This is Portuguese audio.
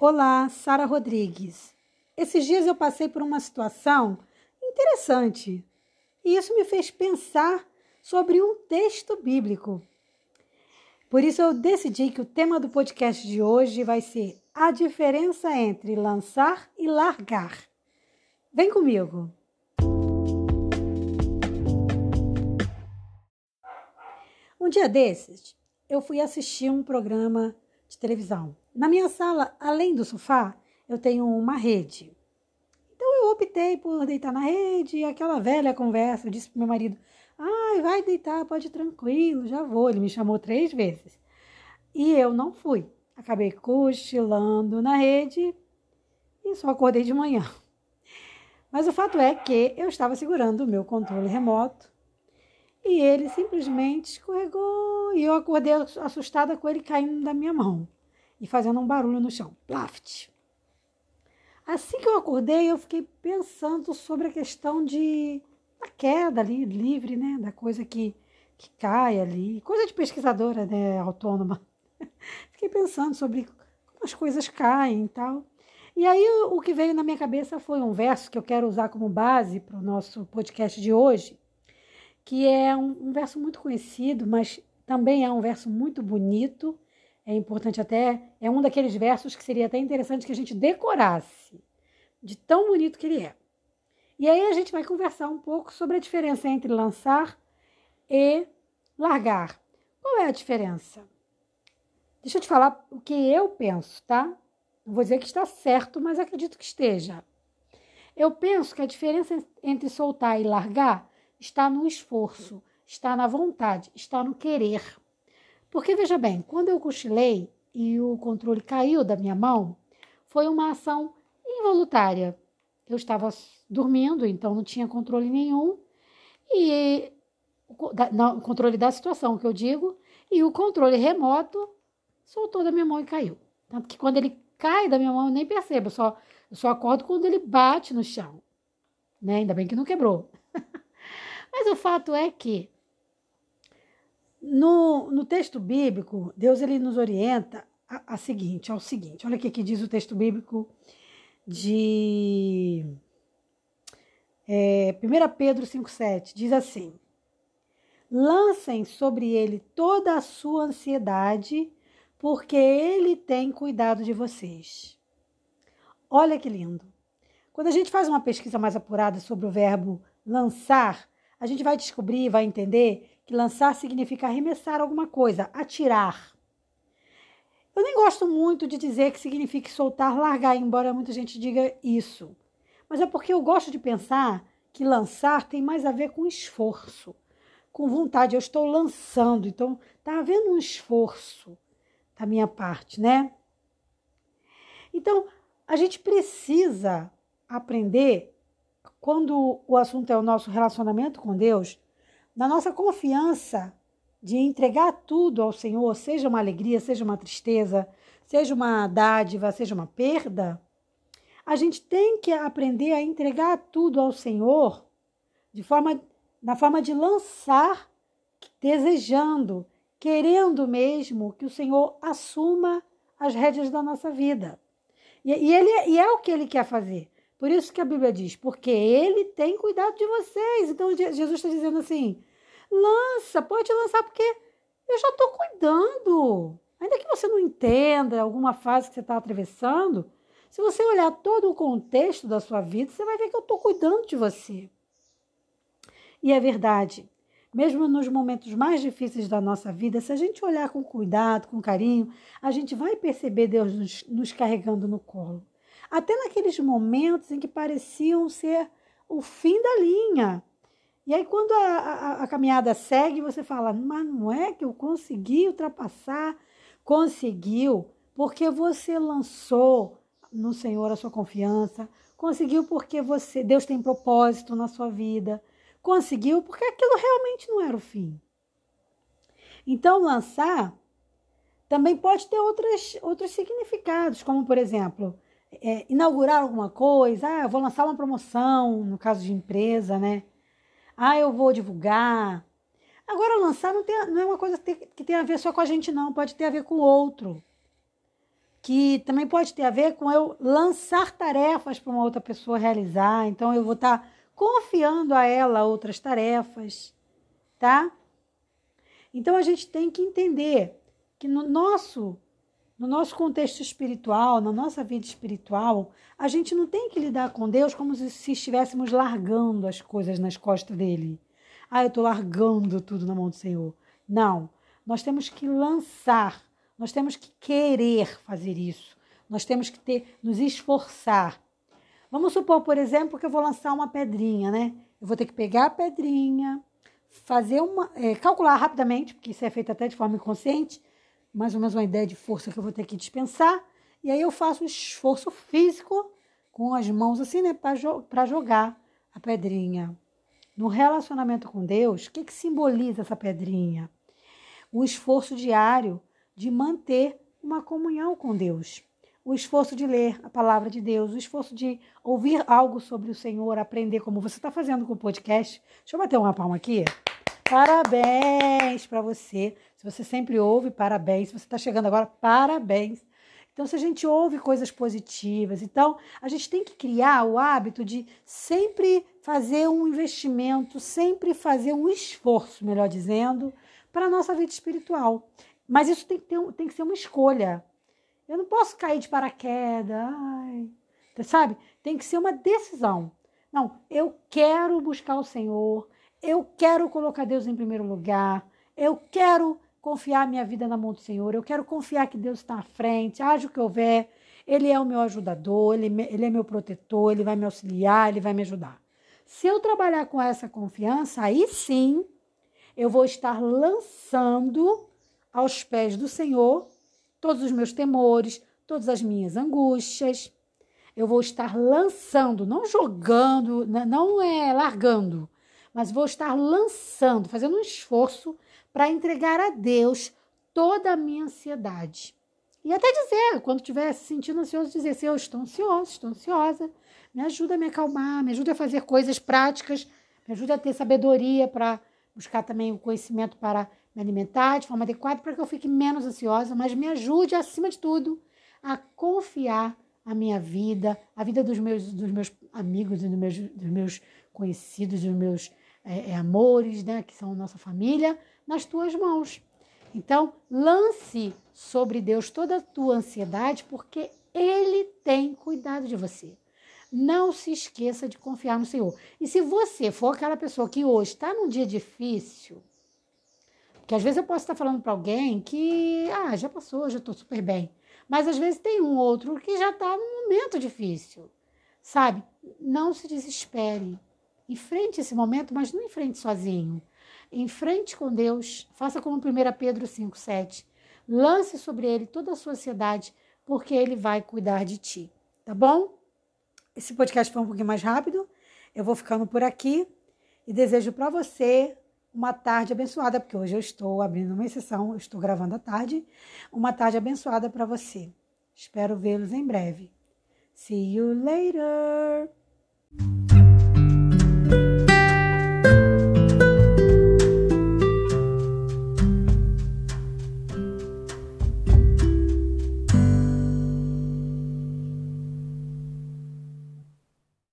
Olá, Sara Rodrigues. Esses dias eu passei por uma situação interessante e isso me fez pensar sobre um texto bíblico. Por isso eu decidi que o tema do podcast de hoje vai ser a diferença entre lançar e largar. Vem comigo. Um dia desses, eu fui assistir um programa de televisão. Na minha sala, além do sofá, eu tenho uma rede. Então eu optei por deitar na rede, aquela velha conversa, eu disse pro meu marido: "Ai, vai deitar, pode ir tranquilo, já vou". Ele me chamou três vezes. E eu não fui. Acabei cochilando na rede e só acordei de manhã. Mas o fato é que eu estava segurando o meu controle remoto e ele simplesmente escorregou e eu acordei assustada com ele caindo da minha mão e fazendo um barulho no chão. Plaft. Assim que eu acordei, eu fiquei pensando sobre a questão de da queda ali, livre, né? Da coisa que, que cai ali. Coisa de pesquisadora, né? Autônoma. fiquei pensando sobre como as coisas caem e tal. E aí o que veio na minha cabeça foi um verso que eu quero usar como base para o nosso podcast de hoje, que é um, um verso muito conhecido, mas também é um verso muito bonito é importante até, é um daqueles versos que seria até interessante que a gente decorasse, de tão bonito que ele é. E aí a gente vai conversar um pouco sobre a diferença entre lançar e largar. Qual é a diferença? Deixa eu te falar o que eu penso, tá? Não vou dizer que está certo, mas acredito que esteja. Eu penso que a diferença entre soltar e largar está no esforço, está na vontade, está no querer. Porque veja bem, quando eu cochilei e o controle caiu da minha mão, foi uma ação involuntária. Eu estava dormindo, então não tinha controle nenhum. E não, controle da situação, que eu digo, e o controle remoto soltou da minha mão e caiu. Tanto que quando ele cai da minha mão, eu nem percebo, eu só, eu só acordo quando ele bate no chão. Né? Ainda bem que não quebrou. Mas o fato é que no, no texto bíblico, Deus ele nos orienta a, a seguinte, ao seguinte. Olha o que diz o texto bíblico de é, 1 Pedro 5,7. Diz assim: Lancem sobre ele toda a sua ansiedade, porque ele tem cuidado de vocês. Olha que lindo. Quando a gente faz uma pesquisa mais apurada sobre o verbo lançar, a gente vai descobrir, vai entender que lançar significa arremessar alguma coisa, atirar. Eu nem gosto muito de dizer que significa soltar, largar, embora muita gente diga isso. Mas é porque eu gosto de pensar que lançar tem mais a ver com esforço, com vontade. Eu estou lançando, então está havendo um esforço da minha parte, né? Então, a gente precisa aprender, quando o assunto é o nosso relacionamento com Deus, na nossa confiança de entregar tudo ao Senhor, seja uma alegria, seja uma tristeza, seja uma dádiva, seja uma perda, a gente tem que aprender a entregar tudo ao Senhor de forma na forma de lançar, desejando, querendo mesmo que o Senhor assuma as rédeas da nossa vida. E, e, ele, e é o que ele quer fazer. Por isso que a Bíblia diz, porque ele tem cuidado de vocês. Então Jesus está dizendo assim: Lança, pode lançar, porque eu já estou cuidando. Ainda que você não entenda alguma fase que você está atravessando, se você olhar todo o contexto da sua vida, você vai ver que eu estou cuidando de você. E é verdade. Mesmo nos momentos mais difíceis da nossa vida, se a gente olhar com cuidado, com carinho, a gente vai perceber Deus nos, nos carregando no colo. Até naqueles momentos em que pareciam ser o fim da linha. E aí, quando a, a, a, caminhada segue, você fala, mas não é que eu consegui ultrapassar? Conseguiu, porque você lançou no Senhor a sua confiança, conseguiu porque você Deus tem propósito na sua vida, conseguiu porque aquilo realmente não era o fim. Então, lançar também pode ter outros, outros significados, como, por exemplo, é, inaugurar alguma coisa, ah, eu vou lançar uma promoção, no caso de empresa, né? Ah, eu vou divulgar. Agora, lançar não, tem, não é uma coisa que tem a ver só com a gente, não. Pode ter a ver com o outro. que também pode ter a ver com eu lançar tarefas para uma outra pessoa realizar. Então eu vou estar tá confiando a ela outras tarefas, tá? Então a gente tem que entender que no nosso no nosso contexto espiritual, na nossa vida espiritual, a gente não tem que lidar com Deus como se estivéssemos largando as coisas nas costas dele. Ah, eu estou largando tudo na mão do Senhor. Não. Nós temos que lançar, nós temos que querer fazer isso. Nós temos que ter, nos esforçar. Vamos supor, por exemplo, que eu vou lançar uma pedrinha, né? Eu vou ter que pegar a pedrinha, fazer uma. É, calcular rapidamente, porque isso é feito até de forma inconsciente, mais ou menos uma ideia de força que eu vou ter que dispensar. E aí eu faço um esforço físico com as mãos assim, né, para jo jogar a pedrinha. No relacionamento com Deus, o que, que simboliza essa pedrinha? O esforço diário de manter uma comunhão com Deus. O esforço de ler a palavra de Deus, o esforço de ouvir algo sobre o Senhor, aprender como você está fazendo com o podcast. Deixa eu bater uma palma aqui. Parabéns para você. Se você sempre ouve, parabéns. Se você está chegando agora, parabéns. Então, se a gente ouve coisas positivas, então a gente tem que criar o hábito de sempre fazer um investimento, sempre fazer um esforço, melhor dizendo, para a nossa vida espiritual. Mas isso tem que, ter, tem que ser uma escolha. Eu não posso cair de paraquedas, ai, sabe? Tem que ser uma decisão. Não, eu quero buscar o Senhor, eu quero colocar Deus em primeiro lugar. Eu quero confiar minha vida na mão do Senhor. Eu quero confiar que Deus está à frente, haja o que houver. Ele é o meu ajudador, ele, ele é meu protetor, ele vai me auxiliar, ele vai me ajudar. Se eu trabalhar com essa confiança, aí sim eu vou estar lançando aos pés do Senhor todos os meus temores, todas as minhas angústias. Eu vou estar lançando, não jogando, não é largando, mas vou estar lançando, fazendo um esforço para entregar a Deus toda a minha ansiedade. E até dizer, quando estiver se sentindo ansioso, dizer assim, eu estou ansioso, estou ansiosa, me ajuda a me acalmar, me ajuda a fazer coisas práticas, me ajuda a ter sabedoria para buscar também o conhecimento para me alimentar de forma adequada para que eu fique menos ansiosa, mas me ajude, acima de tudo, a confiar a minha vida, a vida dos meus, dos meus amigos e dos meus, dos meus conhecidos, dos meus é, é, amores, né, que são nossa família, nas tuas mãos. Então, lance sobre Deus toda a tua ansiedade, porque Ele tem cuidado de você. Não se esqueça de confiar no Senhor. E se você for aquela pessoa que hoje está num dia difícil, que às vezes eu posso estar falando para alguém que, ah, já passou, já estou super bem. Mas às vezes tem um outro que já está num momento difícil. Sabe? Não se desespere. Enfrente esse momento, mas não enfrente sozinho. Enfrente com Deus, faça como 1 Pedro 5,7. Lance sobre ele toda a sua ansiedade, porque ele vai cuidar de ti. Tá bom? Esse podcast foi um pouquinho mais rápido. Eu vou ficando por aqui e desejo para você uma tarde abençoada, porque hoje eu estou abrindo uma exceção, estou gravando à tarde. Uma tarde abençoada para você. Espero vê-los em breve. See you later!